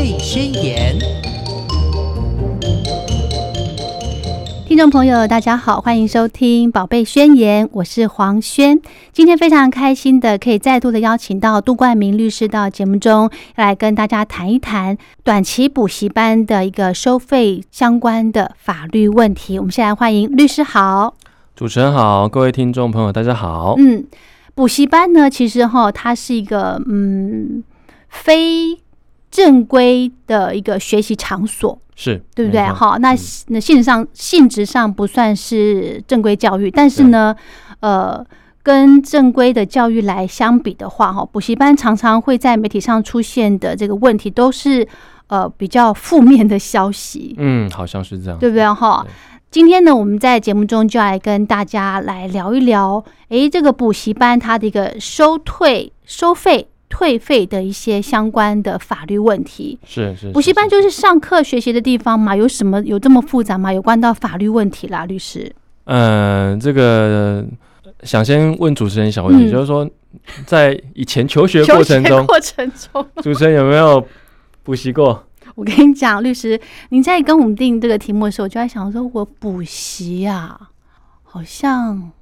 贝宣言》。听众朋友，大家好，欢迎收听《宝贝宣言》，我是黄轩。今天非常开心的，可以再度的邀请到杜冠明律师到节目中来跟大家谈一谈短期补习班的一个收费相关的法律问题。我们先来欢迎律师好，主持人好，各位听众朋友大家好。嗯，补习班呢，其实哈，它是一个嗯非正规的一个学习场所。是对不对？没错好，那嗯那性质上性质上不算是正规教育，但是呢，呃，跟正规的教育来相比的话，哈，补习班常常会在媒体上出现的这个问题，都是呃比较负面的消息，嗯，好像是这样。对不对？哈。今天呢，我们在节目中就来跟大家来聊一聊，诶，这个补习班它的一个收退、收费、退费的一些相关的法律问题。是是补习班就是是上课学习的地方嘛，有什么有这么复杂吗？有关到法律问题啦，律师。嗯、这个想先问主持人小问题，嗯就是说，在以前求学求过程中，过程中，主持人有没有补习过？我跟你讲，律师，您在跟我们定这个题目的时候，我就在想说，我补习啊，好像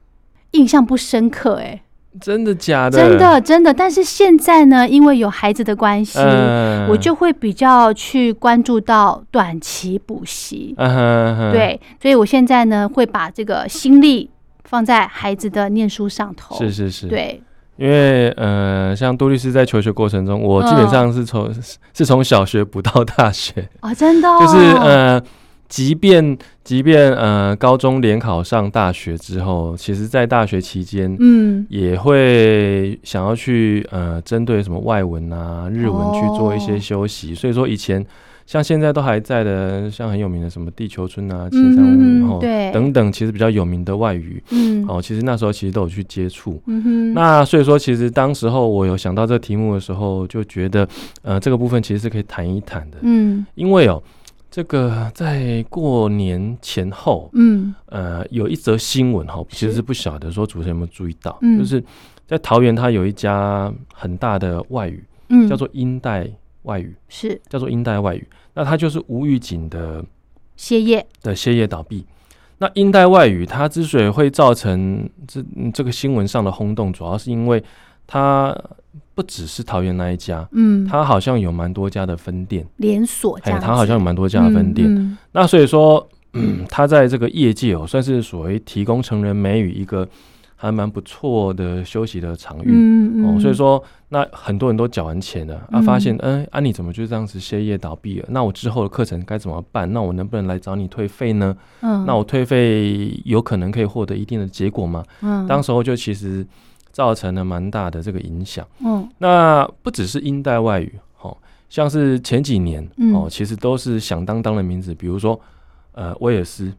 印象不深刻、欸，真的假的？真的真的。但是现在呢，因为有孩子的关系，嗯我就会比较去关注到短期补习。嗯哼嗯哼，对，所以我现在呢，会把这个心力放在孩子的念书上头。是是是，，对，因为呃，像杜律师在求学过程中，我基本上是从、是从小学补到大学，哦，真的、哦，就是呃，即便即便呃高中联考上大学之后，其实在大学期间，嗯，也会想要去呃针对什么外文啊、日文去做一些哦修习，所以说以前像现在都还在的，像很有名的什么地球村啊、青山嗯屋、哦对。等等，其实比较有名的外语嗯，哦，其实那时候其实都有去接触。嗯哼，那所以说，其实当时候我有想到这个题目的时候，就觉得呃这个部分其实是可以谈一谈的，嗯。因为哦。这个在过年前后，嗯。呃，有一则新闻哈，其实不晓得说主持人有没有注意到，嗯。就是在桃园，它有一家很大的外语，嗯，叫做英代外语，是。叫做英代外语。那它就是无预警的歇业，的歇业倒闭。那英代外语它之所以会造成这嗯这个新闻上的轰动，主要是因为它不只是桃园那一家，嗯，它好像有蛮多家的分店，连锁这哎，样子，它好像有蛮多家的分店。嗯那所以说，嗯，他在这个业界哦，算是所谓提供成人美语一个还蛮不错的休息的场域。嗯哦，所以说那很多人都缴完钱了，啊，嗯发现，嗯，啊，你怎么就这样子歇业倒闭了？那我之后的课程该怎么办？那我能不能来找你退费呢？嗯，那我退费有可能可以获得一定的结果吗？嗯当时候就其实造成了蛮大的这个影响。嗯。那不只是英代外语，哦，像是前几年嗯。哦，其实都是响当当的名字，比如说呃威尔斯，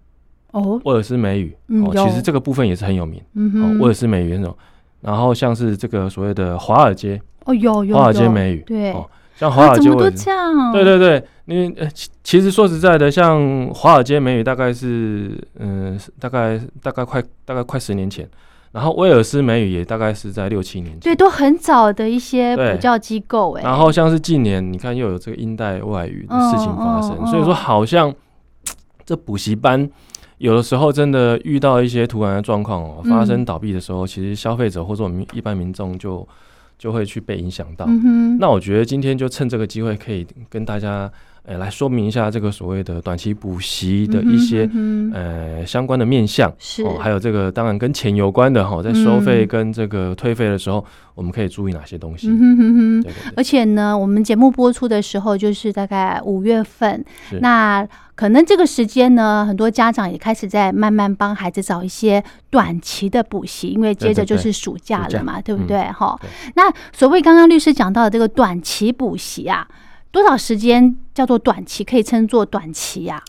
哦。威尔斯美语哦，其实这个部分也是很有名。嗯哦，哼威尔斯美语那种。然后像是这个所谓的华尔街，哦有有华尔街美语对。哦，像华尔街威尔斯，这样？对对对，因为呃其其实说实在的，像华尔街美语大概是嗯、大概大概快大概快十年前，然后威尔斯美语也大概是在六七年前。对，都很早的一些对。补教机构哎，然后像是近年，你看又有这个英代外语的事情发生，所以说好像这补习班有的时候真的遇到一些突然的状况哦，嗯。发生倒闭的时候，其实消费者或者我们一般民众就就会去被影响到。嗯，那我觉得今天就趁这个机会，可以跟大家呃来说明一下这个所谓的短期补习的一些、呃相关的面向。是哦，还有这个当然跟钱有关的哈、在收费嗯跟这个退费的时候，我们可以注意哪些东西？嗯哼哼哼。对对对。而且呢，我们节目播出的时候就是大概五月份，那可能这个时间呢，很多家长也开始在慢慢帮孩子找一些短期的补习，因为接着就是暑假了嘛，对不嗯对？哈、对那所谓刚刚律师讲到的这个短期补习啊，多少时间叫做短期，可以称作短期呀、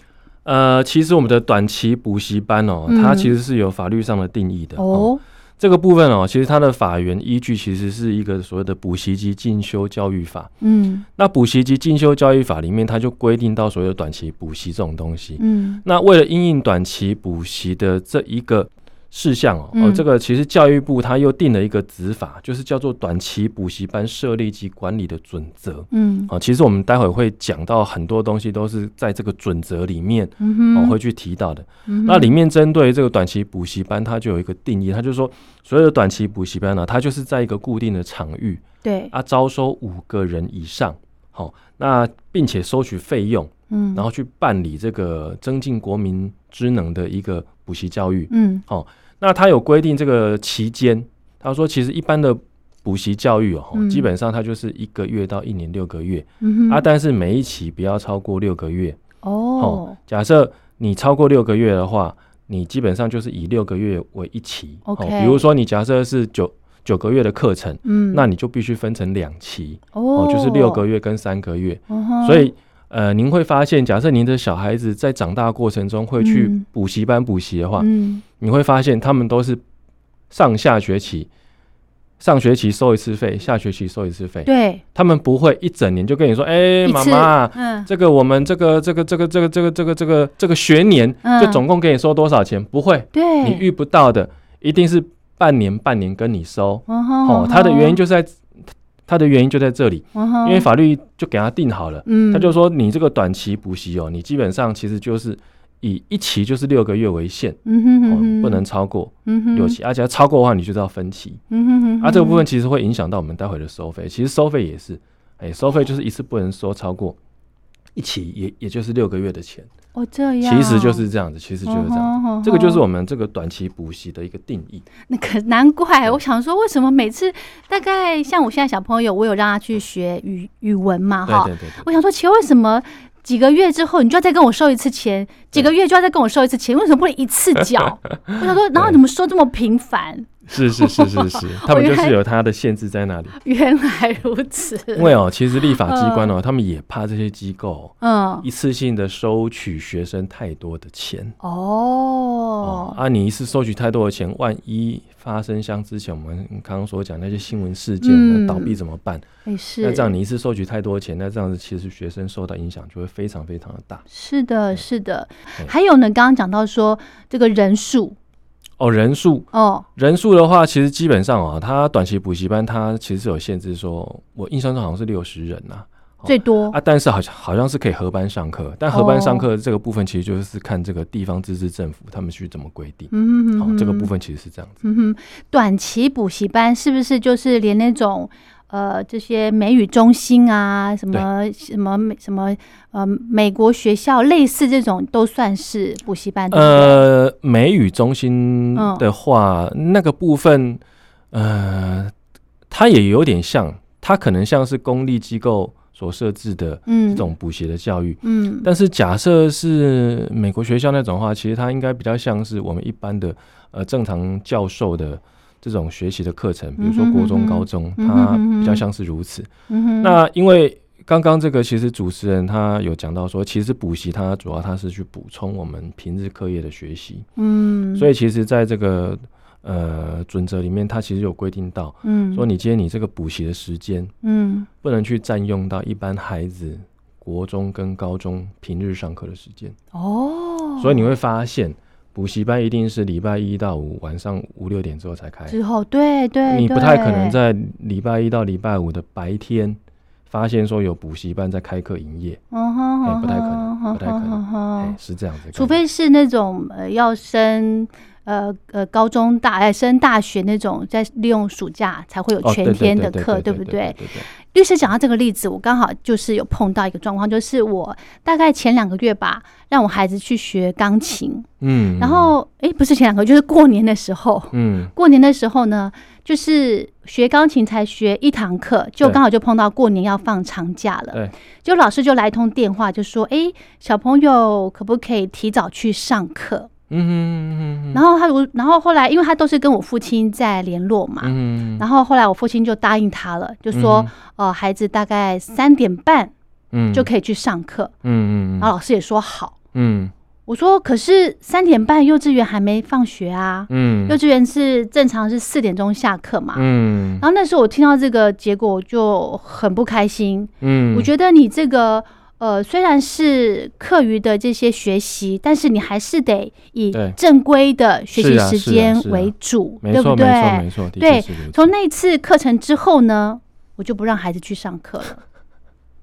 呃，其实我们的短期补习班哦，嗯它其实是有法律上的定义的哦。哦，这个部分哦，其实它的法源依据其实是一个所谓的补习及进修教育法。嗯那补习及进修教育法里面，它就规定到所谓的短期补习这种东西。嗯那为了因应短期补习的这一个事项哦，嗯。哦，这个其实教育部它又定了一个执法，就是叫做短期补习班设立及管理的准则。嗯。哦，其实我们待会会讲到很多东西都是在这个准则里面嗯哼，哦会去提到的。嗯那里面针对这个短期补习班，它就有一个定义，它就说所有的短期补习班呢、它就是在一个固定的场域对，啊，招收五个人以上，好、那并且收取费用，嗯，然后去办理这个增进国民知能的一个补习教育。嗯那他有规定这个期间，他说其实一般的补习教育哦，嗯。基本上它就是一个月到一年六个月、嗯哼，啊，但是每一期不要超过六个月。哦，假设你超过六个月的话，你基本上就是以六个月为一期。OK 比如说你假设是九九个月的课程，嗯，那你就必须分成两期。哦。哦，就是六个，月跟三个月。哦所以呃，您会发现，假设您的小孩子在长大过程中会去嗯补习班补习的话，嗯你会发现他们都是上下学期。上学期收一次费，下学期收一次费，对，他们不会一整年就跟你说，哎、妈妈，嗯这个我们这个这个这个这个这个这个这个这个学年嗯就总共给你收多少钱？不会，对，你遇不到的一定是半年半年跟你收。哦，它的原因就是在它的原因就在这里，嗯因为法律就给他定好了，嗯，他就说你这个短期补习哦，你基本上其实就是以一期就是六个月为限，嗯哼哼哦，不能超过六期，而且要超过的话，你就是要分期。嗯哼哼，啊，这个部分其实会影响到我们待会的收费。其实收费也是，哎，收费就是一次不能收超过一期，也也就是六个月的钱。哦这样，其实就是这样子，其实就是这样这个就是我们这个短期补习的一个定义。那个难怪，我想说，为什么每次大概像我现在小朋友，我有让他去学语语文嘛，哈，对对对对。我想说，奇怪，为什么几个月之后你就要再跟我收一次钱，几个月就要再跟我收一次钱，为什么不能一次缴？我想说，然后怎么收这么频繁？是是是是是，他们就是有它的限制在那里。原来如此，因为哦，其实立法机关哦，他们也怕这些机构嗯，一次性的收取学生太多的钱。哦，哦啊，你一次收取太多的钱，万一发生像之前我们刚刚所讲那些新闻事件，倒闭怎么办？也是，那这样你一次收取太多钱，那这样子其实学生受到影响就会非常非常的大。是的，是的。对。还有呢，刚刚讲到说这个人数哦。人数哦，人数的话，其实基本上啊，它短期补习班它其实是有限制说，我印象中好像是六十人呐、哦最多啊，但是好像好像是可以合班上课，但合班上课这个部分其实就是看这个地方自治政府他们去怎么规定。嗯哼嗯，这个部分其实是这样子。嗯哼，短期补习班是不是就是连那种呃这些美语中心啊，什么什么美什么呃美国学校类似这种都算是补习班？呃，美语中心嗯的话，那个部分，呃，它也有点像，它可能像是公立机构所设置的嗯这种补习的教育。嗯但是假设是美国学校那种的话，其实它应该比较像是我们一般的呃正常教授的这种学习的课程，比如说国中、高中，它比较像是如此。那因为刚刚这个其实主持人他有讲到说，其实补习它主要它是去补充我们平日课业的学习，嗯，所以其实在这个呃准则里面，它其实有规定到嗯。说，你今天你这个补习的时间嗯。不能去占用到一般孩子国中跟高中平日上课的时间，哦，所以你会发现。补习班一定是礼拜一到五晚上五六点之后才开，之后对对，你不太可能在礼拜一到礼拜五的白天发现说有补习班在开课营业，嗯哼哎不太可能不太可能。是这样子。除非是那种呃要升呃呃高中大哎升大学那种，在利用暑假才会有哦全天的课，对不对？律师讲到这个例子，我刚好就是有碰到一个状况，就是我大概前两个月吧，让我孩子去学钢琴，嗯，然后诶，不是前两个月，就是过年的时候。嗯过年的时候呢，就是学钢琴才学一堂课，就对刚好就碰到过年要放长假了。对，就老师就来一通电话，就说：“诶，小朋友可不可以提早去上课？”嗯嗯嗯嗯然后他如，然后后来，因为他都是跟我父亲在联络嘛，嗯然后后来我父亲就答应他了，就说：“呃，孩子大概三点半嗯。就可以去上课。嗯嗯。然后老师也说好。嗯。我说：“可是三点半幼稚园还没放学啊，嗯。幼稚园是正常是四点钟下课嘛。嗯。然后那时候我听到这个结果，我就很不开心。嗯，我觉得你这个呃，虽然是课余的这些学习，但是你还是得以正规的学习时间为主，没错，对不对？没错，没错，对从那次课程之后呢，我就不让孩子去上课了，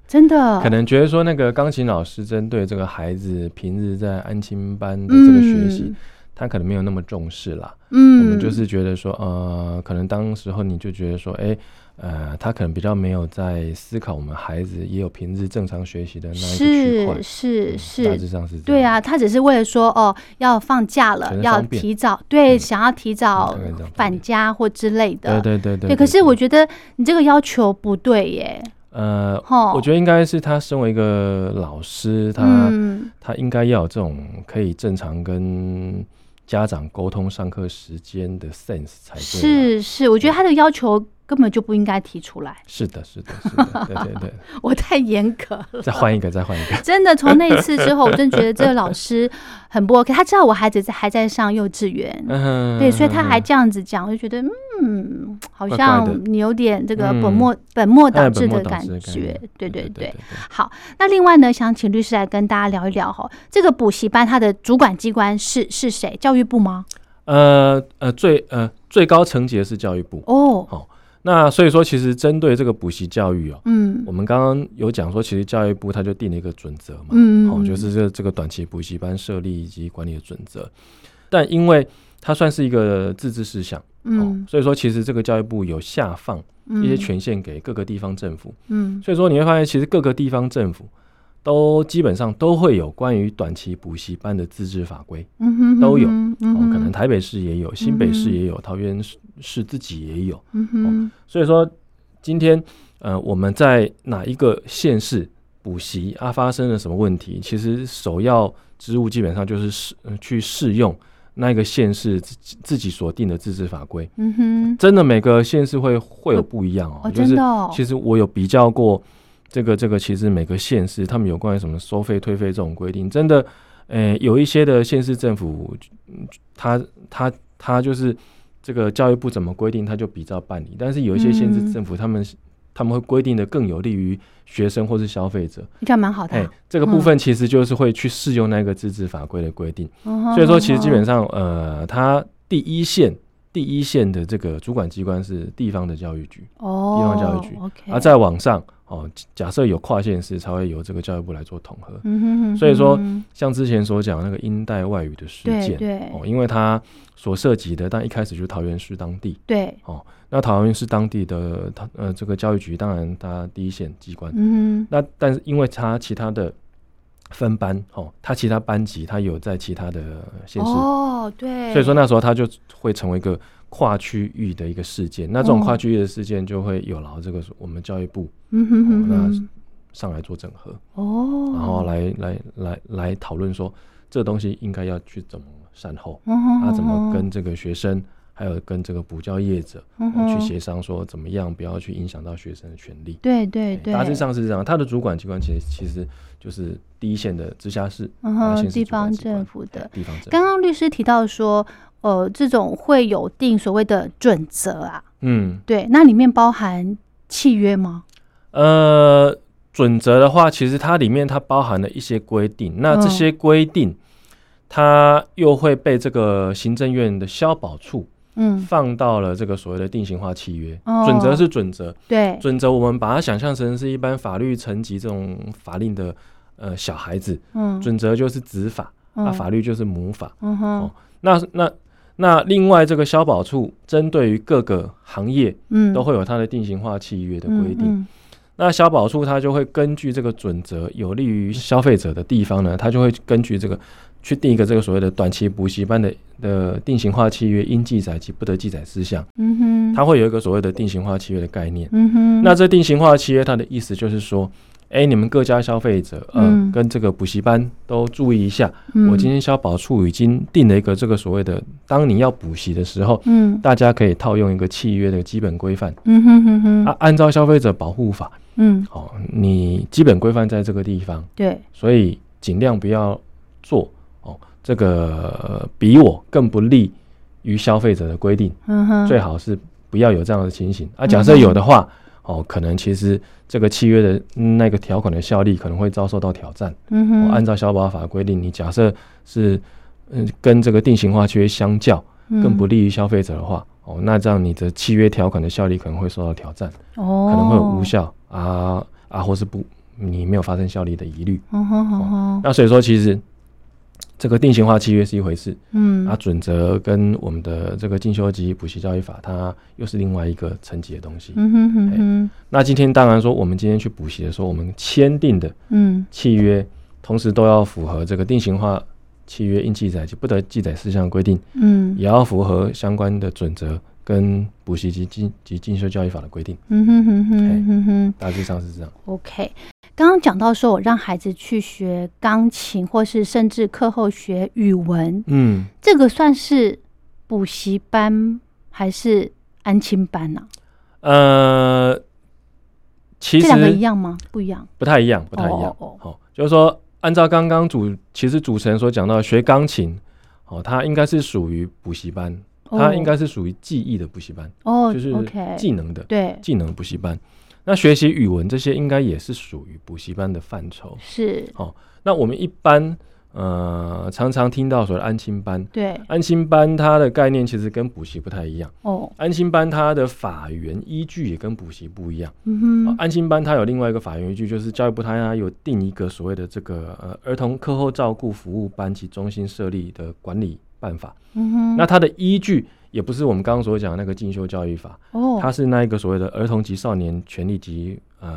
真的。可能觉得说那个钢琴老师针对这个孩子平日在安亲班的这个学习，嗯他可能没有那么重视啦。嗯，我们就是觉得说，呃，可能当时候你就觉得说，哎、呃，他可能比较没有在思考我们孩子也有平日正常学习的那一个区块。是，是是，嗯大致上是这样。对啊，他只是为了说哦，要放假了要提早，对，嗯。想要提早返家或之类的。对对对对对，可是我觉得你这个要求不对耶，呃，吼，我觉得应该是他身为一个老师，他、嗯。他应该要有这种可以正常跟家长沟通上课时间的 sense 才对啦。是是，我觉得他的要求根本就不应该提出来，是的，是的，是的，对对对。我太严格了。再换一个，再换一个。真的，从那一次之后，我真觉得这个老师很不 OK。他知道我孩子在还在上幼稚园，嗯对，所以他还这样子讲，我就觉得，嗯，好像你有点这个嗯本末、本末倒哎置的感觉。对对对对。好，那另外呢，想请律师来跟大家聊一聊哈，这个补习班它的主管机关是是谁？教育部吗？呃呃，最呃最高层级的是教育部。哦，那所以说，其实针对这个补习教育哦，嗯。我们刚刚有讲说，其实教育部它就定了一个准则嘛，嗯，哦，就是这这个短期补习班设立以及管理的准则。但因为它算是一个自治事项，哦嗯，所以说其实这个教育部有下放嗯一些权限给各个地方政府，嗯。所以说你会发现，其实各个地方政府都基本上都会有关于短期补习班的自治法规。嗯哼都有嗯哦，可能台北市也有，新北市也有，桃园市市自己也有。嗯哼所以说，今天呃我们在哪一个县市补习啊发生了什么问题，其实首要职务基本上就是试、呃去试用那个县市自己自己所定的自治法规。嗯哼，真的每个县市会会有不一样哦，哦，就是其实我有比较过这个这个，其实每个县市他们有关于什么收费退费这种规定，真的，呃，有一些的县市政府，嗯他他他就是这个教育部怎么规定，他就比照办理。但是有一些县市嗯政府，他们他们会规定的更有利于学生或是消费者。这样蛮好的。这个部分其实就是会去适用那个自治法规的规定。嗯所以说，其实基本上，上，呃，它第一线第一线的这个主管机关是地方的教育局。哦，地方教育局，OK，啊，在网上哦，假设有跨县市，才会由这个教育部来做统合。嗯哼哼，所以说嗯像之前所讲那个英代外语的事件，对。对哦，因为它所涉及的，但一开始就是桃园市当地，对。哦，那桃园市当地的它呃这个教育局，当然它第一线机关，嗯，那但是因为它其他的分班哦，他其他班级他有在其他的县市，哦，对，所以说那时候他就会成为一个跨区域的一个事件。那这种哦。跨区域的事件就会有劳这个我们教育部嗯哼哼哦那，上来做整合，哦，然后来来来来讨论说这东西应该要去怎么善后，嗯哼，啊，怎么跟这个学生还有跟这个补教业者、去哼协商，说怎么样不要去影响到学生的权利。对对对，哎大致上是这样，他的主管机关其实其实就是第一线的直辖市、嗯哼，地方政府的。地方政府。刚刚律师提到说，呃，这种会有定所谓的准则啊，嗯，对，那里面包含契约吗？呃，准则的话，其实它里面它包含了一些规定，那这嗯些规定。它又会被这个行政院的消保处嗯，放到了这个所谓的定型化契约。哦。准则是准则，对，准则我们把它想象成是一般法律层级这种法令的呃小孩子，嗯，准则就是子法，那、嗯法律就是母法。嗯哼。哦，那那那另外这个消保处针对于各个行业嗯，都会有它的定型化契约的规定。嗯。那消保处它就会根据这个准则有利于消费者的地方呢，它就会根据这个去定一个这个所谓的短期补习班的的定型化契约应记载及不得记载事项，嗯哼，它会有一个所谓的定型化契约的概念。嗯哼，那这定型化契约它的意思就是说，哎，你们各家消费者，呃，嗯。跟这个补习班都注意一下，嗯。我今天消保处已经定了一个这个所谓的，当你要补习的时候，嗯。大家可以套用一个契约的基本规范。嗯哼哼哼，啊，按照消费者保护法，嗯，哦，你基本规范在这个地方，对，所以尽量不要这个、呃比我更不利于消费者的规定，最好是不要有这样的情形啊。假设有的话，哦，可能其实这个契约的那个条款的效力可能会遭受到挑战。嗯哼，哦按照消保法规定，你假设是嗯跟这个定型化契约相较更不利于消费者的话，哦，那这样你的契约条款的效力可能会受到挑战，哦，可能会有无效啊啊，或是不你没有发生效力的疑虑。嗯哼，那所以说，其实这个定型化契约是一回事，嗯。啊，准则跟我们的这个进修及补习教育法，它又是另外一个层级的东西。嗯哼哼。哼，那今天当然说，我们今天去补习的时候，我们签订的嗯。契约，同时都要符合这个定型化契约应记载及不得记载事项的规定，嗯。也要符合相关的准则跟补习及进及进修教育法的规定。嗯哼哼哼哼哼大致上是这样。，OK。刚刚讲到说，我让孩子去学钢琴，或是甚至课后学语文，嗯，这个算是补习班还是安亲班呢、呃，其实这两个一实样吗？不一样。不太一样，不太一样。哦哦好、就是说，按照刚刚主其实主持人所讲到，学钢琴，哦，它应该是属于补习班，它应该是属于记忆的补习班，哦就是技能的对，技能补习班。那学习语文这些应该也是属于补习班的范畴。是哦，那我们一般呃常常听到所谓的安亲班，对，安亲班它的概念其实跟补习不太一样。哦，安亲班它的法源依据也跟补习不一样。嗯哼，啊安亲班它有另外一个法源依据，就是教育部它有定一个所谓的这个呃儿童课后照顾服务班及中心设立的管理办法。嗯哼，那它的依据也不是我们刚刚所讲的那个进修教育法，哦，它是那一个所谓的儿童及少年权利及呃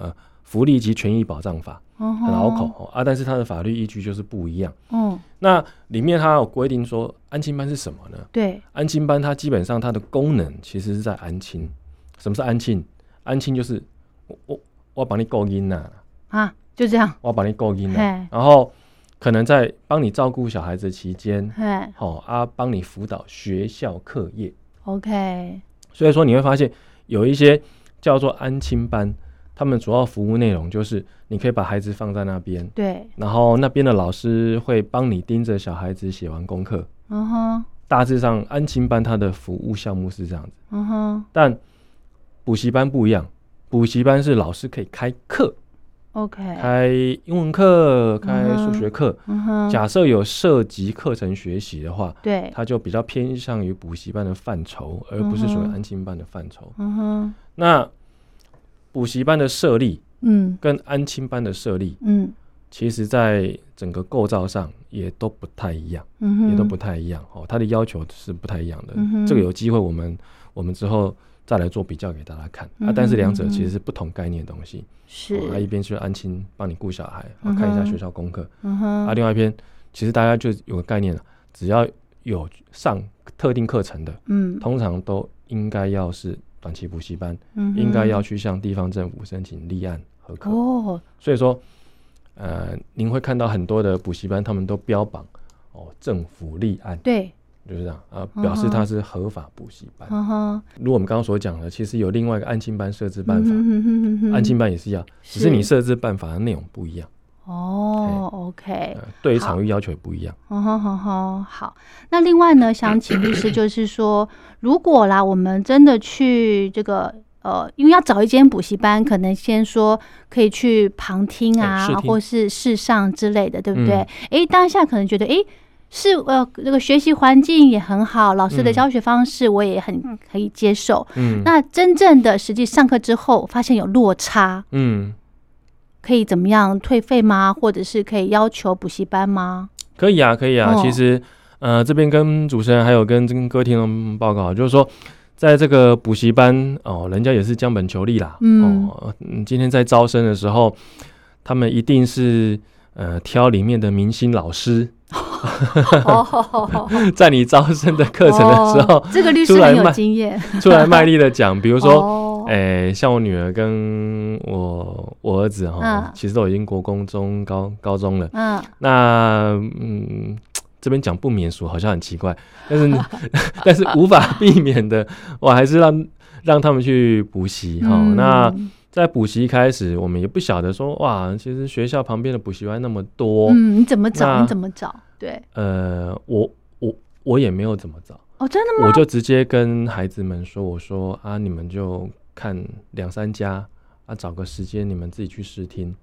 呃福利及权益保障法，很很拗口、哦、啊，但是它的法律依据就是不一样。嗯，那里面它有规定说安亲班是什么呢？对，安亲班它基本上它的功能其实是在安亲。什么是安亲？安亲就是我我我帮你够音呐，啊，就这样，我帮你够音呐，嘿，然后可能在帮你照顾小孩子期间，嘿好、啊，帮你辅导学校课业。，OK，所以说你会发现有一些叫做安亲班，他们主要服务内容就是你可以把孩子放在那边，对，然后那边的老师会帮你盯着小孩子写完功课。嗯哼，大致上，安亲班它的服务项目是这样子，嗯哼但补习班不一样。补习班是老师可以开课，，OK，开英文课，开数学课。假设有涉及课程学习的话，对，它就比较偏向于补习班的范畴，而不是属于安亲班的范畴。嗯哼，那补习班的设立嗯跟安亲班的设立，嗯其实在整个构造上也都不太一样，嗯哼，也都不太一样哦。它的要求是不太一样的。嗯哼这个有机会我们我们之后再来做比较给大家看、嗯。啊但是两者其实是不同概念的东西。是，哦啊，一边是安心帮你顾小孩，看一下学校功课，啊，另外一边其实大家就有个概念了，只要有上特定课程的，嗯。通常都应该要是短期补习班，应该要去向地方政府申请立案合可。哦，所以说，呃，您会看到很多的补习班，他们都标榜哦政府立案，对，就是这样啊，表示它是合法补习班。嗯哼，如果我们刚刚所讲的，其实有另外一个安亲班设置办法，安亲班也是一样，只是你设置办法的内容不一样，哦，OK，呃，对于场域要求也不一样。嗯哼哼哼，好。那另外呢，想请律师，就是说，如果啦，我们真的去这个呃，因为要找一间补习班，可能先说可以去旁听啊，或是试上之类的，对不对？嗯？诶，当下可能觉得，诶，是呃，这个学习环境也很好，老师的嗯教学方式我也很可以接受。嗯，那真正的实际上课之后，发现有落差，嗯，可以怎么样退费吗？或者是可以要求补习班吗？可以啊，可以啊。哦其实，呃，这边跟主持人还有跟跟各位听众报告，就是说，在这个补习班哦，人家也是将本求利啦。嗯哦，嗯今天在招生的时候，他们一定是呃挑里面的明星老师，哦，在你招生的课程的时候、哦这个律师很有经验。出来卖力的讲，比如说。哦，诶、像我女儿跟我我儿子哈，嗯其实都已经国公中高高中了。嗯，那嗯，这边讲不免俗好像很奇怪，但是 但是无法避免的，我还是让让他们去补习哈、嗯那在补习开始，我们也不晓得说哇，其实学校旁边的补习班那么多，嗯，你怎么找？你怎么找？对，呃，我我我也没有怎么找，哦，真的吗？我就直接跟孩子们说，我说啊，你们就看两三家啊，找个时间你们自己去试听。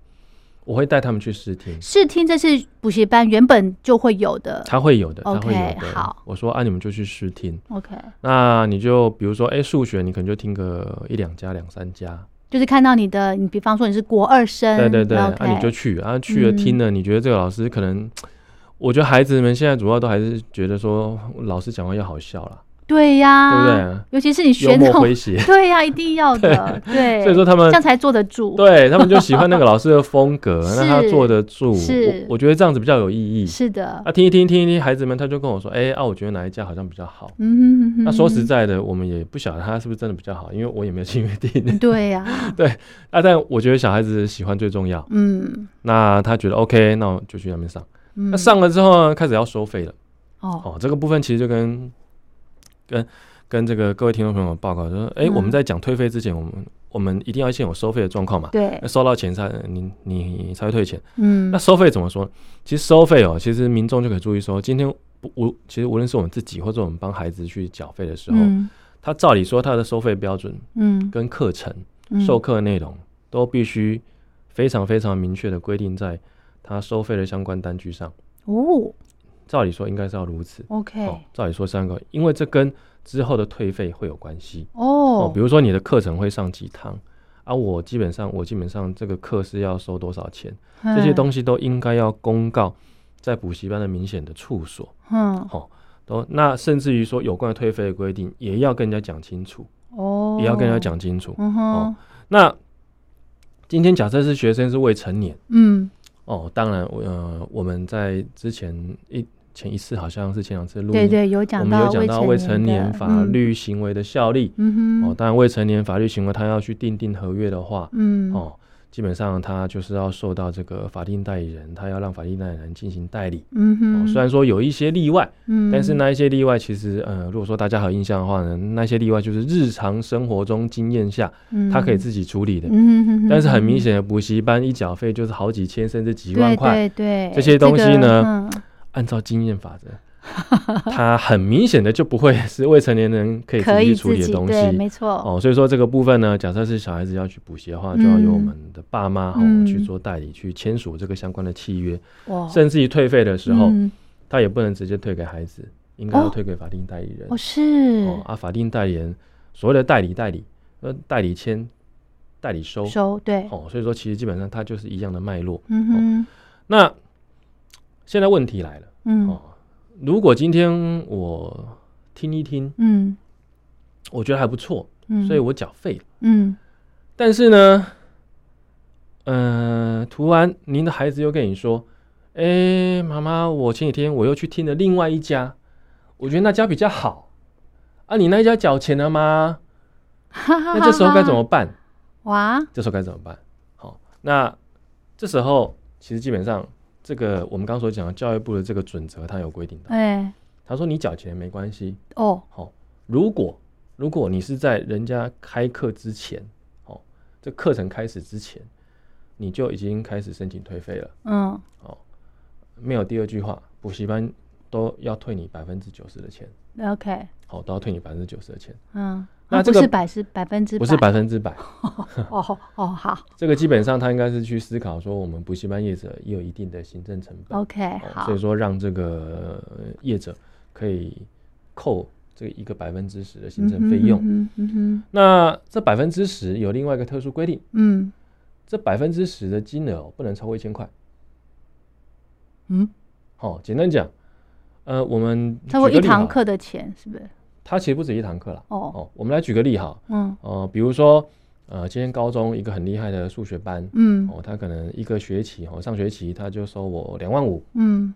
我会带他们去试听，试听这是补习班原本就会有的，他会有的，他会有的。好。我说啊，你们就去试听。OK，那你就比如说，哎、数学你可能就听个一两家、两三家，就是看到你的，你比方说你是国二生，对对对啊，你就去啊，去了嗯听了，你觉得这个老师可能，我觉得孩子们现在主要都还是觉得说老师讲话要好笑啦，对呀，对不对？尤其是你幽学那种，默诙谐，对呀，一定要的，对，所以说他们这样才坐得住，对他们就喜欢那个老师的风格，是那他坐得住，是我我觉得这样子比较有意义。是的，啊，听一听，听一听，孩子们他就跟我说，哎、啊，我觉得哪一家好像比较好。嗯哼哼哼，那说实在的，我们也不晓得他是不是真的比较好，因为我也没有去约定。对呀，对啊，但我觉得小孩子喜欢最重要。嗯那他觉得 OK，那我就去那边上。嗯，那上了之后呢，开始要收费了。哦，哦，这个部分其实就跟跟跟这个各位听众朋友报告说，哎、嗯我们在讲退费之前，我们我们一定要先有收费的状况嘛。对那，收到钱才你你你才会退钱。嗯那，收费怎么说？其实收费哦，其实民众就可以注意说，今天不无其实无论是我们自己或者我们帮孩子去缴费的时候，嗯他照理说他的收费标准嗯跟课程嗯授课内容都必须非常非常明确的规定在他收费的相关单据上。哦照理说应该是要如此。，OK，哦，照理说三个，因为这跟之后的退费会有关系。哦，哦比，如说你的课程会上几堂，啊，我基本上我基本上这个课是要收多少钱，这些嗯东西都应该要公告在补习班的明显的处所。嗯，好都那甚至于说有关的退费的规定，也要跟人家讲清楚，哦，也要跟人家，讲清楚。哦，那今天假设是学生是未成年，嗯哦，当然，呃，我们在之前一前一次好像是前两次录音，对对，有讲我们有到讲到未成年法，律行为的效力。嗯哼，，哦当然未成年法律行为他要去订定合约的话，嗯，哦，基本上他就是要受到这个法定代理人，他要让法定代理人进行代理。哦，嗯哼，虽然说有一些例外，嗯，但是那一些例外其实，呃，如果说大家还有印象的话呢，那些例外就是日常生活中经验下嗯，他可以自己处理的。嗯哼哼哼，但是很明嗯显的，补习班一缴费就是好几千甚至几万块，对对对，这些东西个呢嗯。按照经验法则，他很明显的就不会是未成年人可以自己去处理的东西。对，没错，哦，所以说这个部分呢，假设是小孩子要去补习的话，就要由我们的爸妈哦、嗯去做代理，去签署这个相关的契约，哇，甚至于退费的时候，嗯。他也不能直接退给孩子，应该要哦退给法定代理人。哦是，哦啊，法定代理人所谓的代理代理，呃，代理签、代理收。收对，哦，所以说其实基本上它就是一样的脉络。嗯哼，那现在问题来了。嗯。哦，如果今天我听一听，嗯我觉得还不错，嗯，所以我缴费了。嗯但是呢，呃，突然您的孩子又跟你说：“哎、妈妈，我前几天我又去听了另外一家，我觉得那家比较好。啊，你那一家缴钱了吗？哈哈，那这时候该怎么办？哇？这时候该怎么办？好，那这时候其实基本上这个我们刚刚所讲的教育部的这个准则，它有规定的。哎。他说你缴钱没关系，哦。好，如果如果你是在人家开课之前，哦，这课程开始之前，你就已经开始申请退费了，嗯。哦没有第二句话，补习班都要退你百分之九十的钱，OK。好，都要退你百分之九十的钱，嗯，啊那这个不是百是百分之不是百分之百，哦哦好 这个基本上他应该是去思考说，我们补习班业者也有一定的行政成本。OK 哦好所以说让这个呃业者可以扣这个一个百分之十的行政费用。嗯哼嗯哼那这百分之十有另外一个特殊规定，嗯这百分之十的金额、哦、不能超过一千块。嗯，好、简单讲，呃，我们超过一堂课的钱是不是？它其实不止一堂课了。哦。哦，我们来举个例哈，嗯。呃，比如说，呃，今天高中一个很厉害的数学班，嗯。哦，他可能一个学期哦，上学期他就收我两万五，嗯。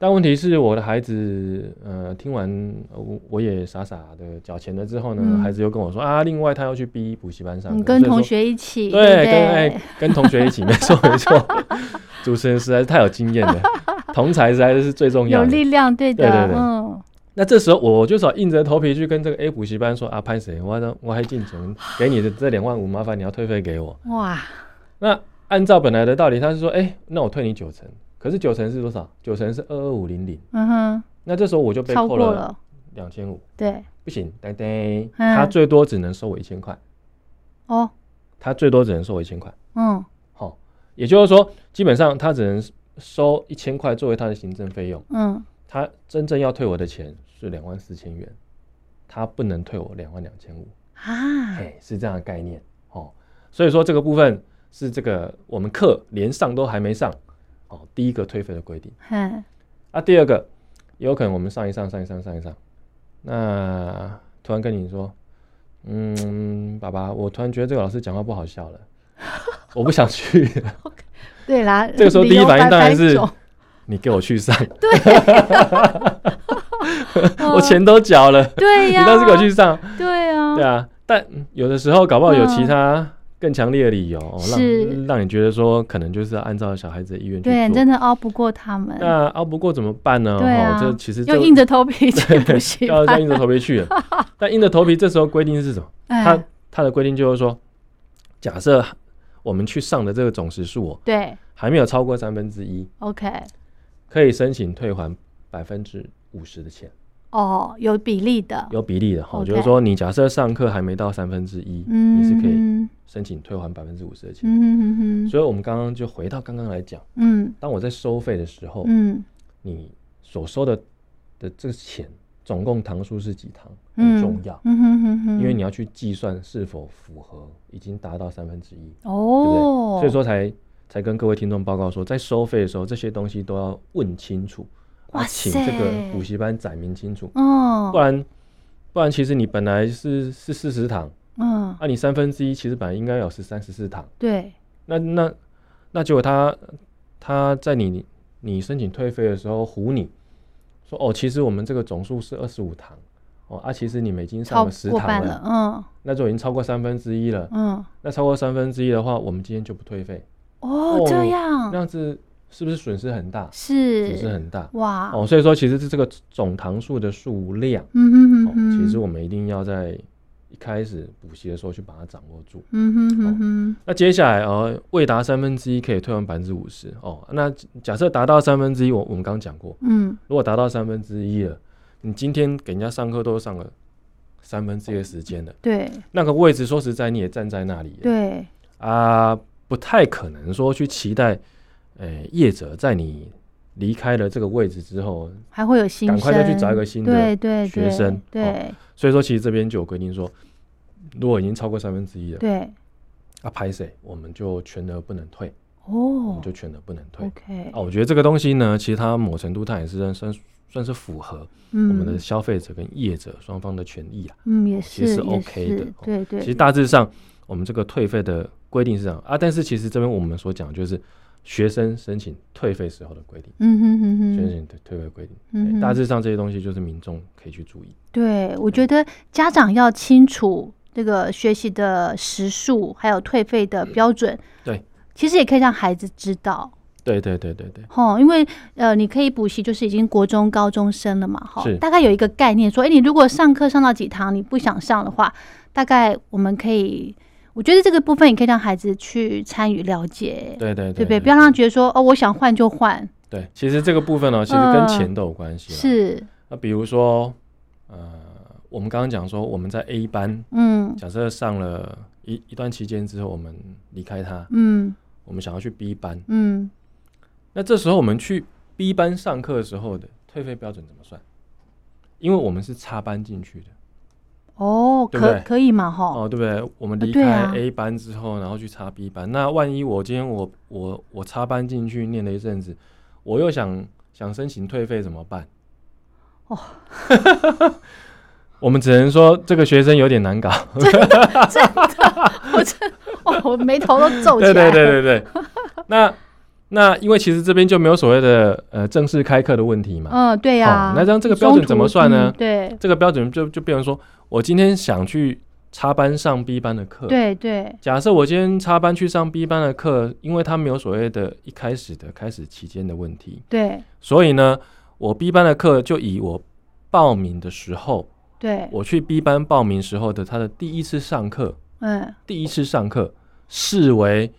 但问题是我的孩子，呃，听完呃我我也傻傻的缴钱了之后呢，嗯。孩子又跟我说啊，另外他要去 B 补习班上跟同学一起对，不跟哎跟同学一起，没错没错，主持人实在是太有经验了，同才实在是最重要的。有力量对的对对对。嗯那这时候我就少硬着头皮去跟这个 A 补习班说啊，潘谁，我还我还进钱给你的这两万五，麻烦你要退费给我。哇。那按照本来的道理，他是说，哎、那我退你九成，可是九成是多少？九成是二二五零零，嗯哼。那这时候我就被超扣了。两千五。对。不行，呆呆，嗯。他最多只能收我一千块。哦，他最多只能收我一千块。嗯，好、也就是说，基本上他只能收一千块作为他的行政费用，嗯，他真正要退我的钱是两万四千元，他不能退我两万两千五。啊，哎，是这样的概念哦。所以说这个部分是这个我们课连上都还没上哦，第一个退费的规定。嗯，啊，第二个有可能我们上一上上一上上一上，那突然跟你说，嗯，爸爸，我突然觉得这个老师讲话不好笑了，我不想去了，对啦，这个时候第一反应百当然是你给我去上，嗯 我钱都缴了，对呀，你倒是给我去上，对啊，对啊。但有的时候搞不好有其嗯他更强烈的理由，哦是让让你觉得说可能就是要按照小孩子的意愿去对，做。真的熬不过他们，那熬不过怎么办呢？对啊哦这其实这又硬着头皮去 不行，要要硬着头皮去了。但硬着头皮这时候规定是什么？哎他他的规定就是说，假设我们去上的这个总时数哦，对还没有超过三分之一，，OK，可以申请退还百分之五十的钱，哦，有比例的，有比例的哈。就是说，你假设上课还没到三分之一，嗯，你是可以嗯申请退还百分之五十的钱。嗯嗯嗯所以，我们刚刚就回到刚刚来讲，嗯。当我在收费的时候，嗯。你所收的的这个钱总共堂数是几堂？嗯，很重要，嗯哼哼哼，因为你要去计算是否符合已经达到三分之一，哦。对不哦对？，所以说才才跟各位听众报告说，在收费的时候，这些东西都要问清楚，哇啊，请这个补习班载明清楚，哦，不然不然其实你本来是是四十堂，嗯，啊，你三分之一其实本来应该有是三十四堂，对，那那那结果他他在你你申请退费的时候唬你说哦，其实我们这个总数是二十五堂。哦啊，其实你们已经上超了十堂了，了，嗯那就已经超过三分之一了。嗯，那超过三分之一的话，我们今天就不退费。哦，哦这样那样子是不是损失很大？是损失很大哇，哦。所以说，其实是这个总堂数的数量嗯哼哦哼，哼，其实我们一定要在一开始补习的时候去把它掌握住。嗯哼哼哼，那接下来呃，未达三分之一可以退还百分之五十哦。那假设达到三分之一，我我们刚刚讲过，嗯，如果达到三分之一了，你今天给人家上课都上了三分之一的时间了，对那个位置说实在你也站在那里了，对，啊，不太可能说去期待，呃，业者在你离开了这个位置之后，还会有新赶快再去找一个新的对学生哦对所以说其实这边就有规定说，如果已经超过三分之一了，对，啊，拍谁我们就全额不能退，哦我哦们就全额不能退。，OK，啊，我觉得这个东西呢，其实它某程度它也是算算是符合我们的嗯消费者跟业者双方的权益啊。嗯也其实是 OK 的对对，其实大致上我们这个退费的规定是这样啊，但是其实这边我们所讲就是学生申请退费时候的规定。嗯哼哼。哼，申请退退费规定，嗯大致上这些东西就是民众可以去注意。对，我觉得家长要清楚这个学习的时数，还有退费的标准。对，其实也可以让孩子知道，对对对对对，吼，因为呃，你可以补习，就是已经国中高中生了嘛，哈是，大概有一个概念，说，哎，你如果上课上到几堂，你不想上的话，大概我们可以，我觉得这个部分也可以让孩子去参与了解，对对对不对？不要让他觉得说，哦，我想换就换，对。其实这个部分呢，其实跟钱都有关系啦。是，那比如说，呃，我们刚刚讲说我们在 A 班，嗯假设上了一一段期间之后，我们离开他，嗯我们想要去 B 班，嗯，那这时候我们去 B 班上课的时候的退费标准怎么算？因为我们是插班进去的。哦，可对不对可以嘛，哈，哦，对不对？我们呃离开啊 A 班之后，然后去插 B 班，那万一我今天我我我插班进去念了一阵子，我又想想申请退费怎么办？哦，我们只能说这个学生有点难搞。我真，哦，我眉头都皱起 对来，对对对对。那那因为其实这边就没有所谓的呃正式开课的问题嘛，嗯，对呀、好那这样这个标准怎么算呢？对。这个标准就就变成说我今天想去插班上 B 班的课，对对，假设我今天插班去上 B 班的课，因为他没有所谓的一开始的开始期间的问题，对。所以呢，我 B 班的课就以我报名的时候，对，我去 B 班报名时候的他的第一次上课，嗯。第一次上课视为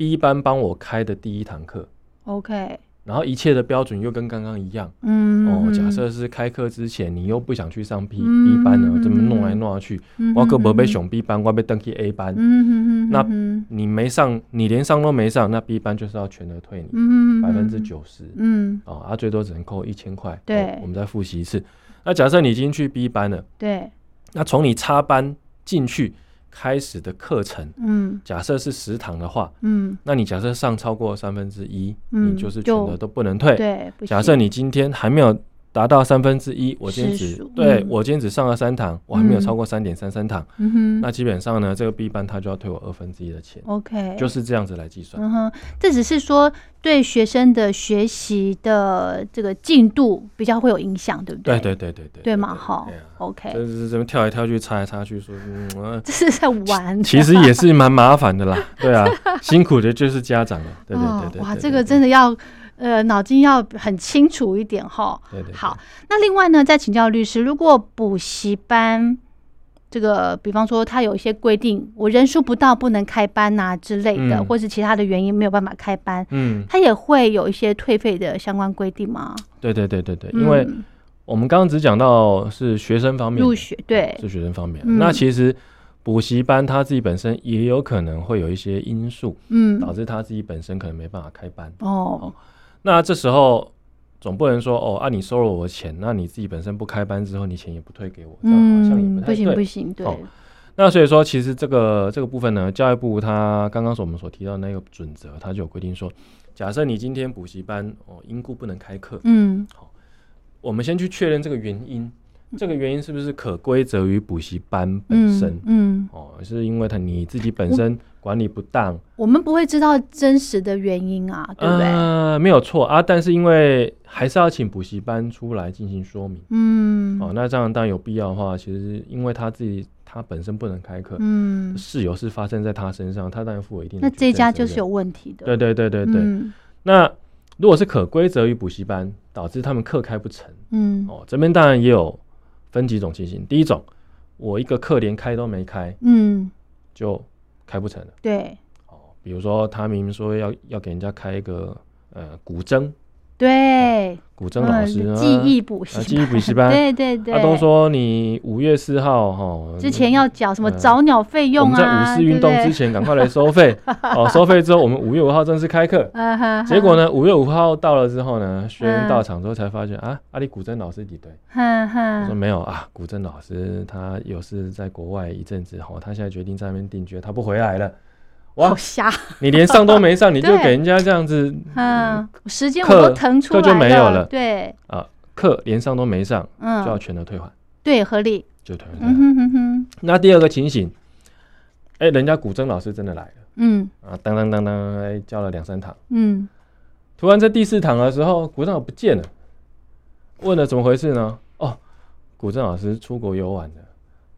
B 班帮我开的第一堂课，，OK，然后一切的标准又跟刚刚一样。嗯哦，假设是开课之前，你又不想去上 B、嗯 B 班呢，嗯这么弄来弄去，我可不被选 B 班，我被登去 A 班，嗯嗯嗯，那嗯你没上，你连上都没上，那 B 班就是要全额退你嗯百分之，九十，嗯，哦，啊，最多只能扣一千块。对。哦我们再复习一次。那假设你已经去 B 班了，对，那从你插班进去开始的课程，嗯。假设是十堂的话，嗯，那你假设上超过三分之一，嗯你就是全就额都不能退。对，假设你今天还没有达到三分之一，我今天只对我今天只上了三堂，我还没有嗯超过三点三三堂，嗯。哼，那基本上呢，这个 B 班他就要退我二分之一的钱，OK，就是这样子来计算。嗯哼，这只是说对学生的学习的这个进度比较会有影响，对不对？对对对对对，对嘛，哈，OK，就是这么跳来跳去、插来插去，说 这是在玩，其实也是蛮麻烦的啦。对啊，辛苦的就是家长了。对对对对，哦哇，对这个真，的要呃脑筋要很清楚一点哈。对对对，好，那另外呢，再请教律师，如果补习班这个，比方说他有一些规定，我人数不到不能开班呐、之类的，嗯。或是其他的原因没有办法开班，嗯，他也会有一些退费的相关规定吗？对对对对对，因为嗯我们刚刚只讲到是学生方面入学对。是学生方面。嗯。那其实补习班他自己本身也有可能会有一些因素，嗯。导致他自己本身可能没办法开班。哦那这时候总不能说哦啊，你收了我钱，那你自己本身不开班之后，你钱也不退给我，这样好像也嗯不行不太对。不行对哦那所以说，其实这个这个部分呢，教育部他刚刚所我们所提到的那个准则，它就有规定说，假设你今天补习班哦因故不能开课，嗯好我们先去确认这个原因，这个原因是不是可归责于补习班本身？嗯嗯，哦，是因为他你自己本身管理不当，我们不会知道真实的原因啊，对不对？呃，没有错啊，但是因为还是要请补习班出来进行说明。嗯哦，那这样当然有必要的话，其实因为他自己他本身不能开课，嗯，事由是发生在他身上，他当然负有一定的那举证这家就是有问题的。对对对对对。嗯那如果是可归责于补习班导致他们课开不成，嗯哦，这边当然也有分几种情形。第一种，我一个课连开都没开嗯，就开不成了。对哦，比如说他明明说要要给人家开一个呃古筝，对，古筝老师嗯啊记忆补习啊记忆补习班，对对 对，他都说你五月四号哈之前要缴什么呃早鸟费我用啊，们在五四运动之前赶快来收费。哦，收费之后我们五月五号正式开课。结果呢，五月五号到了之后呢，学员嗯到场之后才发现啊，阿里古筝老师几对？哈我哈说，没有啊，古筝老师他有事在国外一阵子，哈，他现在决定在那边定居，他不回来了。哇好，瞎，你连上都没上，你就给人家这样子嗯，时间我课都腾出来没有了。对，啊，课连上都没上，嗯。就要嗯，全额退还，对，合理，就退还。嗯哼哼哼，那第二个情形，哎，人家古筝老师真的来了。嗯。啊，当当当当，哎，教了两三堂，嗯。突然在第四堂的时候，古筝老师不见了，问了怎么回事呢？哦，古筝老师出国游玩了。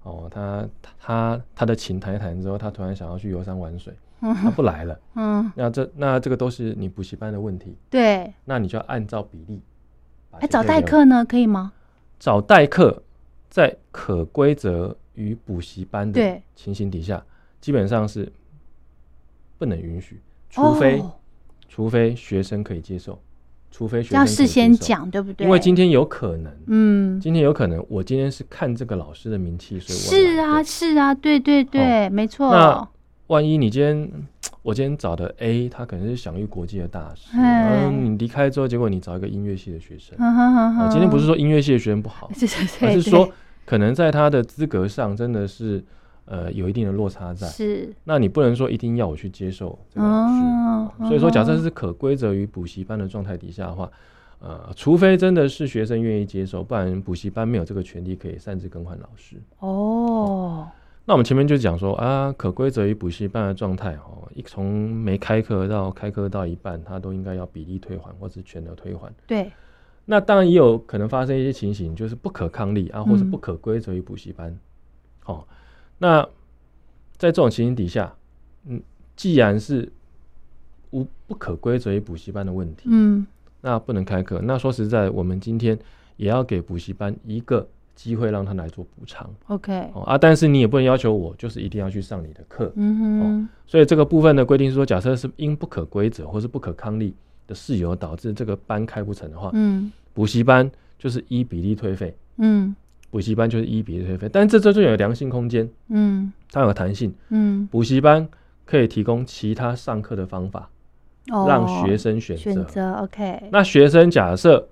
哦，他他他的琴弹一弹之后，他突然想要去游山玩水，嗯他不来了。嗯，那这那这个都是你补习班的问题，对，那你就要按照比例把哎，找。代课呢，可以吗？找代课，在可规则与补习班的情形底下，基本上是不能允许，除非、哦除非学生可以接受，除非要事先，讲，对不对？因为今天有可能，嗯，今天有可能我今天是看这个老师的名气，所以我是啊，是啊，对对对，没错。那万一你今天 我今天找的 A，他可能是享誉国际的大师，哎嗯，你离开之后，结果你找一个音乐系的学生，哼哼哼哦，哼今天不是说音乐系的学生不好，是 是对，对而是说可能在他的资格上真的是呃有一定的落差在。是那你不能说一定要我去接受这个老师，所以说假设哦是可归责于补习班的状态底下的话，呃，除非真的是学生愿意接受，不然补习班没有这个权利可以擅自更换老师。哦，那我们前面就讲说啊，可归责于补习班的状态哦，一从没开课到开课到一半，他都应该要比例退还或是全额退还。对，那当然也有可能发生一些情形，就是不可抗力啊，或是嗯不可归责于补习班。哦，那在这种情形底下，嗯，既然是无不可归责于补习班的问题，嗯，那不能开课。那说实在，我们今天也要给补习班一个机会，让他来做补偿。OK，哦啊，但是你也不能要求我就是一定要去上你的课。嗯哼，所以这个部分的规定是说，假设是因不可归责或是不可抗力的事由导致这个班开不成的话，嗯补习班就是依比例退费，嗯补习班就是一比一退费，但这这就有良性空间，嗯。它有弹性，嗯，补习班可以提供其他上课的方法，哦。让学生选择。选择 OK，那学生假设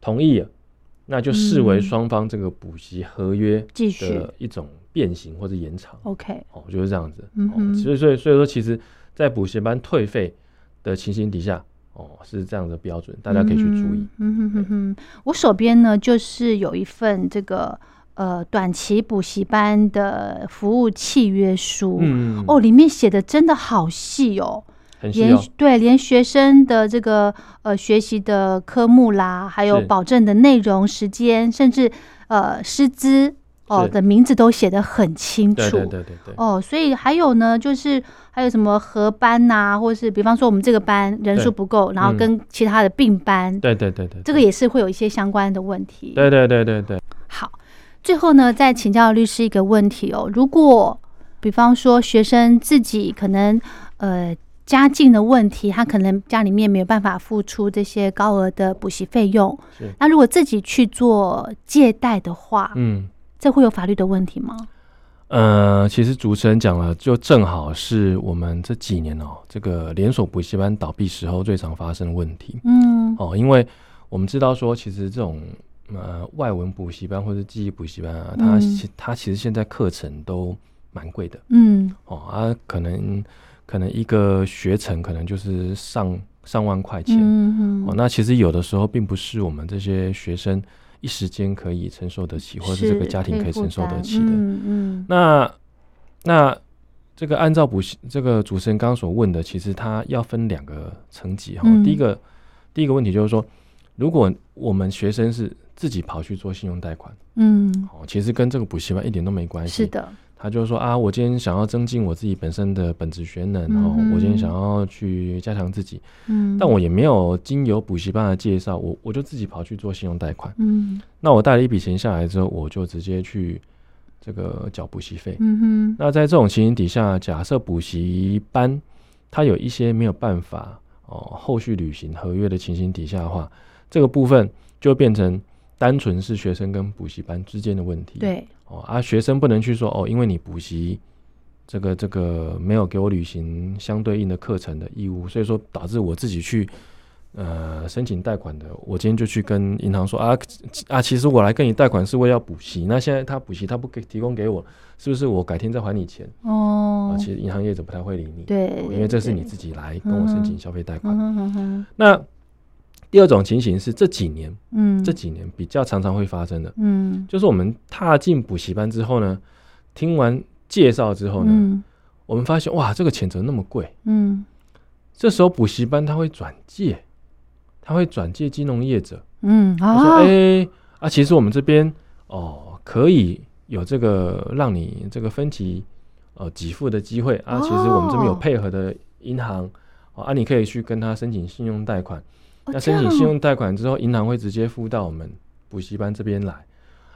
同意了，那就视为嗯双方这个补习合约继续。的一种变形或者延长。OK，哦，就是这样子。哦，嗯哼。所以所以所以说，其实，在补习班退费的情形底下，哦，是这样的标准，大家可以去注意。嗯哼哼哼，我手边呢就是有一份这个呃短期补习班的服务契约书。嗯，哦，里面写的真的好细哦，连很细哦。对连学生的这个呃学习的科目啦，还有保证的内容、时间，甚至呃师资哦的名字都写得很清楚。对对对对对。哦，所以还有呢，就是还有什么合班呐、或者是比方说我们这个班人数不够，然后嗯跟其他的并班，对对对对，这个也是会有一些相关的问题。对对对对对，好，最后呢，再请教律师一个问题哦，如果比方说学生自己可能呃家境的问题，他可能家里面没有办法付出这些高额的补习费用，那如果自己去做借贷的话，嗯这会有法律的问题吗？呃，其实主持人讲了，就正好是我们这几年哦，这个连锁补习班倒闭时候最常发生的问题嗯哦，因为我们知道说，其实这种呃外文补习班或者记忆补习班啊，它嗯其它其实现在课程都蛮贵的。嗯哦啊，可能可能一个学程可能就是上上万块钱、嗯哦，那其实有的时候并不是我们这些学生一时间可以承受得起，或者是这个家庭可以承受得起的。嗯嗯。那那这个按照补习这个主持人刚刚所问的，其实它要分两个层级哈、嗯。第一个第一个问题就是说，如果我们学生是自己跑去做信用贷款，嗯，哦，其实跟这个补习班一点都没关系。是的，他就说啊，我今天想要增进我自己本身的本职学能，嗯哦，哼我今天想要去加强自己，嗯，但我也没有经由补习班的介绍，我我就自己跑去做信用贷款。嗯那我贷了一笔钱下来之后，我就直接去这个缴补习费。嗯哼，那在这种情形底下，假设补习班它有一些没有办法哦后续履行合约的情形底下的话，这个部分就变成单纯是学生跟补习班之间的问题。对，哦啊，学生不能去说哦，因为你补习这个这个没有给我履行相对应的课程的义务，所以说导致我自己去呃申请贷款的，我今天就去跟银行说啊啊，其实我来跟你贷款是为了要补习，那现在他补习他不给提供给我，是不是我改天再还你钱？哦啊，，其实银行业者不太会理你，对哦，因为这是你自己来跟我申请消费贷款。那第二种情形是这几年嗯，这几年比较常常会发生的，嗯。就是我们踏进补习班之后呢，听完介绍之后呢，嗯。我们发现哇，这个钱怎么那么贵？嗯。这时候补习班他会转介，他会转介金融业者，嗯他说：“啊，哎、啊，其实我们这边哦可以有这个让你这个分期呃给付的机会啊，其实我们这边有哦配合的银行。”哦啊，你可以去跟他申请信用贷款。哦那申请信用贷款之后，银行会直接付到我们补习班这边来。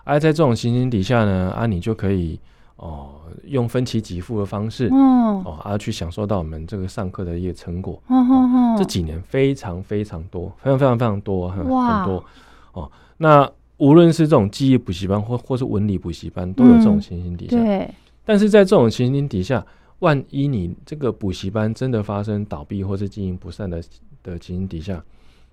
而、在这种情形底下呢，啊，你就可以哦用分期给付的方式哦哦啊去享受到我们这个上课的一个成果。哦哦这几年非常非常多，非常非常非常多，很哇很多哦。那无论是这种记忆补习班或或是文理补习班，都有这种嗯情形底下。对，但是在这种情形底下，万一你这个补习班真的发生倒闭或是经营不善的的情形底下，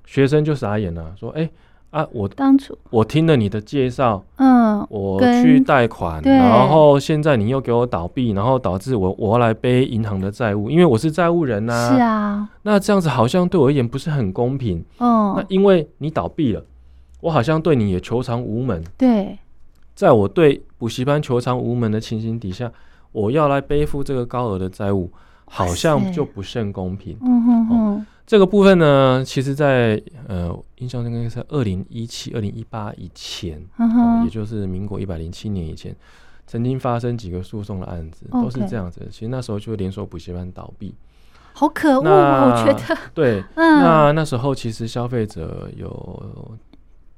学生就傻眼了，说：“哎、啊，我当初我听了你的介绍，嗯我去贷款，然后现在你又给我倒闭，然后导致我我要来背银行的债务，因为我是债务人呐、是啊，那这样子好像对我而言不是很公平。那嗯因为你倒闭了，我好像对你也求偿无门。对，在我对补习班求偿无门的情形底下，我要来背负这个高额的债务，好像就不甚公平。嗯哼哼，这个部分呢，其实在呃印象中应该是二零一七、二零一八以前，也，就是民国一百零七年以前，曾经发生几个诉讼的案子，都是这样子。的。其实那时候就连锁补习班倒闭，好可恶，那我觉得，对，嗯。那那时候其实消费者有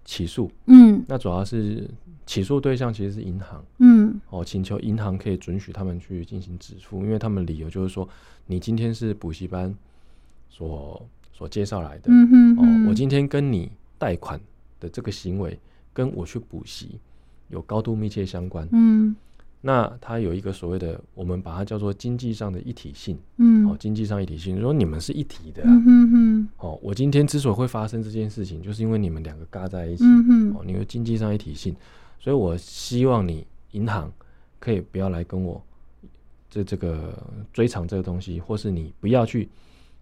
起诉，嗯。那主要是起诉对象其实是银行。嗯。哦，请求银行可以准许他们去进行止付，因为他们理由就是说，你今天是补习班所所介绍来的。嗯哼哦，我今天跟你贷款的这个行为，跟我去补习有高度密切相关。嗯那它有一个所谓的，我们把它叫做经济上的一体性。嗯哦，经济上一体性，说你们是一体的啊、嗯哦，我今天之所以会发生这件事情，就是因为你们两个嘎在一起。嗯哼哦，你有经济上一体性，所以我希望你银行可以不要来跟我这这个追偿这个东西，或是你不要去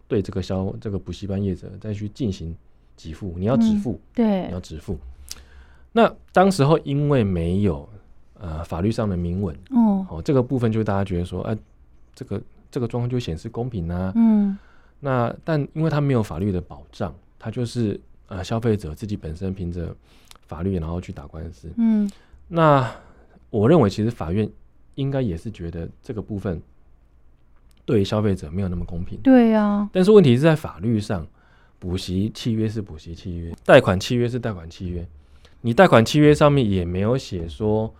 对这个消这个补习班业者再去进行给付，你要止嗯付，你对要止付。那当时候因为没有呃法律上的明文，哦哦，这个部分就大家觉得说，哎、这个这个状况就显示公平啊。嗯那但因为它没有法律的保障，它就是呃消费者自己本身凭着法律然后去打官司。嗯那我认为其实法院应该也是觉得这个部分对消费者没有那么公平。对啊但是问题是在法律上，补习契约是补习契约，贷款契约是贷款契约。你贷款契约上面也没有写说，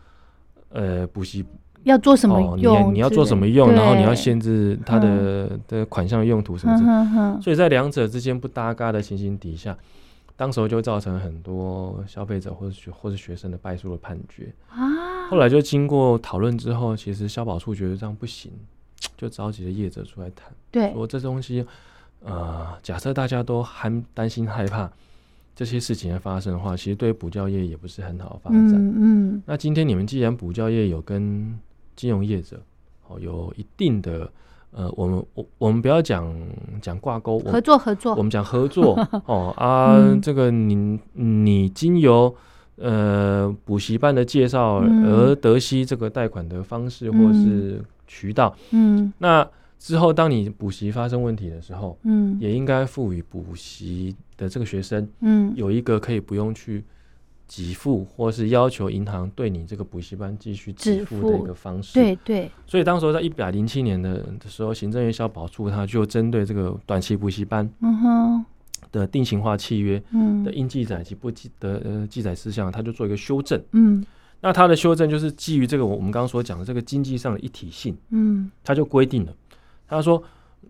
呃，补习要做什么哦，你用你要做什么用，然后你要限制它的的款项用途什么哼之类的。哼哼所以在两者之间不搭嘎的情形底下，当时候就造成很多消费者或者学或者学生的败诉的判决。啊后来就经过讨论之后，其实消保处觉得这样不行，就召集了业者出来谈，对。说这东西，呃，假设大家都还担心害怕这些事情的发生的话，其实对补教业也不是很好的发展。嗯嗯。那今天你们既然补教业有跟金融业者哦有一定的呃，我们我我们不要讲讲挂钩，我合作合作。我们讲合作 哦啊，嗯。这个你你经由呃补习班的介绍嗯。而得悉这个贷款的方式或是渠道，嗯。那之后当你补习发生问题的时候，嗯。也应该赋予补习的这个学生嗯。有一个可以不用去给付，或是要求银行对你这个补习班继续给付的一个方式。对对。所以当时候在一百零七年的的时候，行政院消保处它就针对这个短期补习班嗯哼。的定型化契约嗯。的应记载及不记的呃记载事项，它就做一个修正。嗯那它的修正就是基于这个我们刚刚所讲的这个经济上的一体性，嗯。它就规定了，他说，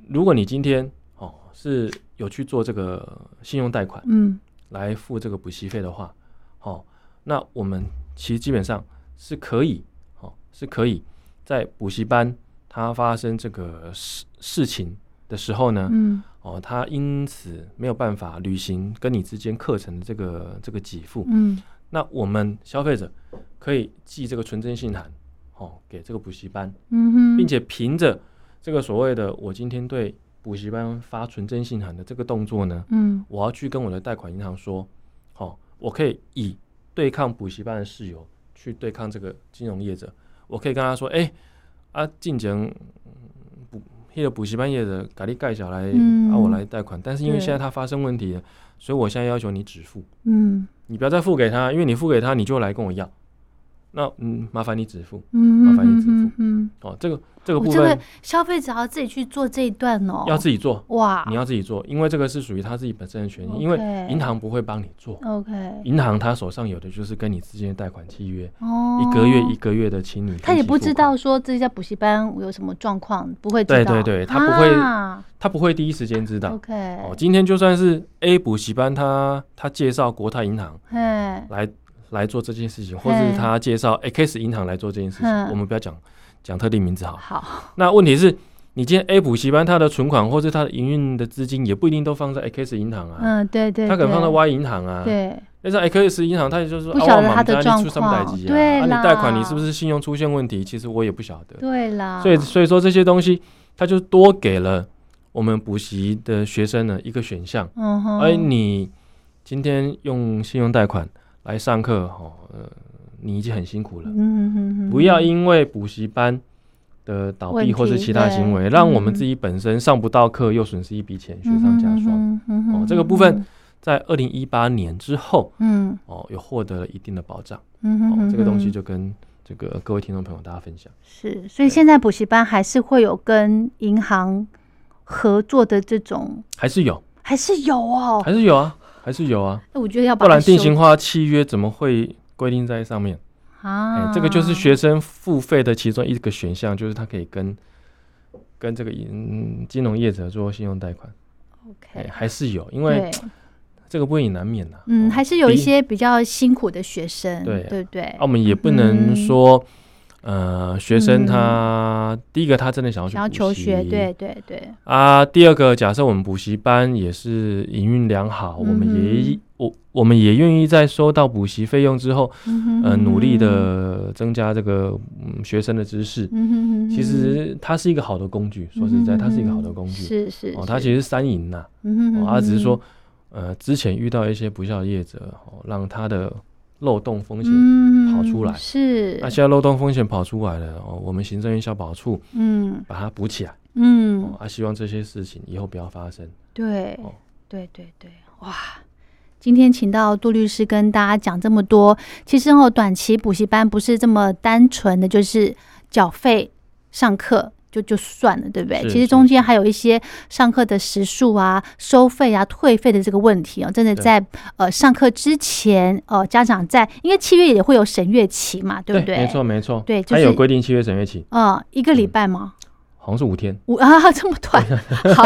如果你今天哦是有去做这个信用贷款嗯。来付这个补习费的话，哦，那我们其实基本上是可以哦是可以在补习班它发生这个事事情的时候呢，嗯。哦，他因此没有办法履行跟你之间课程的这个这个给付，嗯那我们消费者可以寄这个纯真信函，哦，给这个补习班，嗯哼，并且凭着这个所谓的我今天对补习班发纯真信函的这个动作呢，嗯。我要去跟我的贷款银行说，哦，我可以以对抗补习班的事由去对抗这个金融业者，我可以跟他说，哎、啊，进前嗯补那个补习班业者给你盖小来，嗯。啊，我来贷款，但是因为现在他发生问题了，所以我现在要求你止付，嗯。你不要再付给他，因为你付给他，你就来跟我要，那嗯，麻烦你止付嗯，麻烦你止付。嗯嗯，哦，这个这个部分这个消费者要自己去做这一段哦，要自己做，哇，你要自己做，因为这个是属于他自己本身的权益，因为银行不会帮你做，OK。银行他手上有的就是跟你之间的贷款契约，哦，一个月一个月的请你分期付款，他也不知道说这家补习班有什么状况，不会知道，对对对他不会啊他不会第一时间知道。OK，哦，今天就算是 A 补习班他他介绍国泰银行嘿，来来做这件事情，或者是他介绍 X 银行来做这件事情，嗯我们不要讲讲特定名字好。好，那问题是，你今天 A 补习班它的存款或是它的营运的资金也不一定都放在 X 银行啊，嗯，对对，它可能放在 Y 银行啊。对，但是 X 银行它也就是说，啊不晓得我它的状们家你出什么代况级啊？啊，对啦你贷款你是不是信用出现问题？其实我也不晓得。对啦，所以所以说这些东西，它就多给了我们补习的学生呢一个选项。嗯哼，而你今天用信用贷款来上课，哦，呃，你已经很辛苦了。嗯嗯嗯，不要因为补习班的倒闭或是其他行为，对让我们嗯自己本身上不到课，又损失一笔钱，雪上加霜。哦这个部分，在二零一八年之后，嗯哦，有获得了一定的保障。嗯哼哼，哦这个东西就跟这个各位听众朋友大家分享。是，所以现在补习班还是会有跟银行合作的这种，还是有，还是有哦。还是有啊，还是有啊，那我觉得要把不然定型化契约怎么会规定在上面？哎、啊，这个就是学生付费的其中一个选项，就是他可以跟跟这个银金融业者做信用贷款。哎、OK，还是有，因为，这个不也难免呐、嗯，哦还是有一些比较辛苦的学生，对。对不对？啊，？我们也不能说，呃，学生他、第一个他真的想要去求学，习。对对对，啊，第二个假设我们补习班也是营运良好，我们也嗯我我们也愿意在收到补习费用之后，嗯呃，努力，的增加这个嗯学生的知识。嗯哼哼。其实它是一个好的工具，说实在，它是一个好的工具。是是，哦，它其实是三赢呐，嗯哼哦，它只是说，呃，之前遇到一些不孝业者，哦，让他的漏洞风险。嗯跑出来。是。那，现在漏洞风险跑出来了，哦，我们行政院消保处嗯。把它补起来，嗯。哦，，啊，希望这些事情以后不要发生。对哦，对对对，哇！今天请到杜律师跟大家讲这么多，其实哦，短期补习班不是这么单纯的，就是缴费上课就就算了，对不对？其实中间还有一些上课的时数啊、收费啊、退费的这个问题哦，真的在呃上课之前，呃，家长在因为七月也会有审阅期嘛，对不对？没错没错，对就是它有规定七月审阅期，呃，一个礼拜吗？好像是五天。五啊，这么短，好，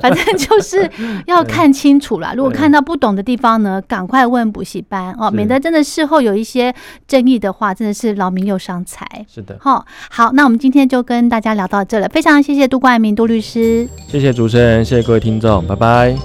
反正就是要看清楚啦。如果看到不懂的地方呢，赶快问补习班哦，免得真的事后有一些争议的话，真的是劳民又伤财。是的，好，好，那我们今天就跟大家聊到这了，非常谢谢杜冠明杜律师。谢谢主持人，谢谢各位听众，拜拜。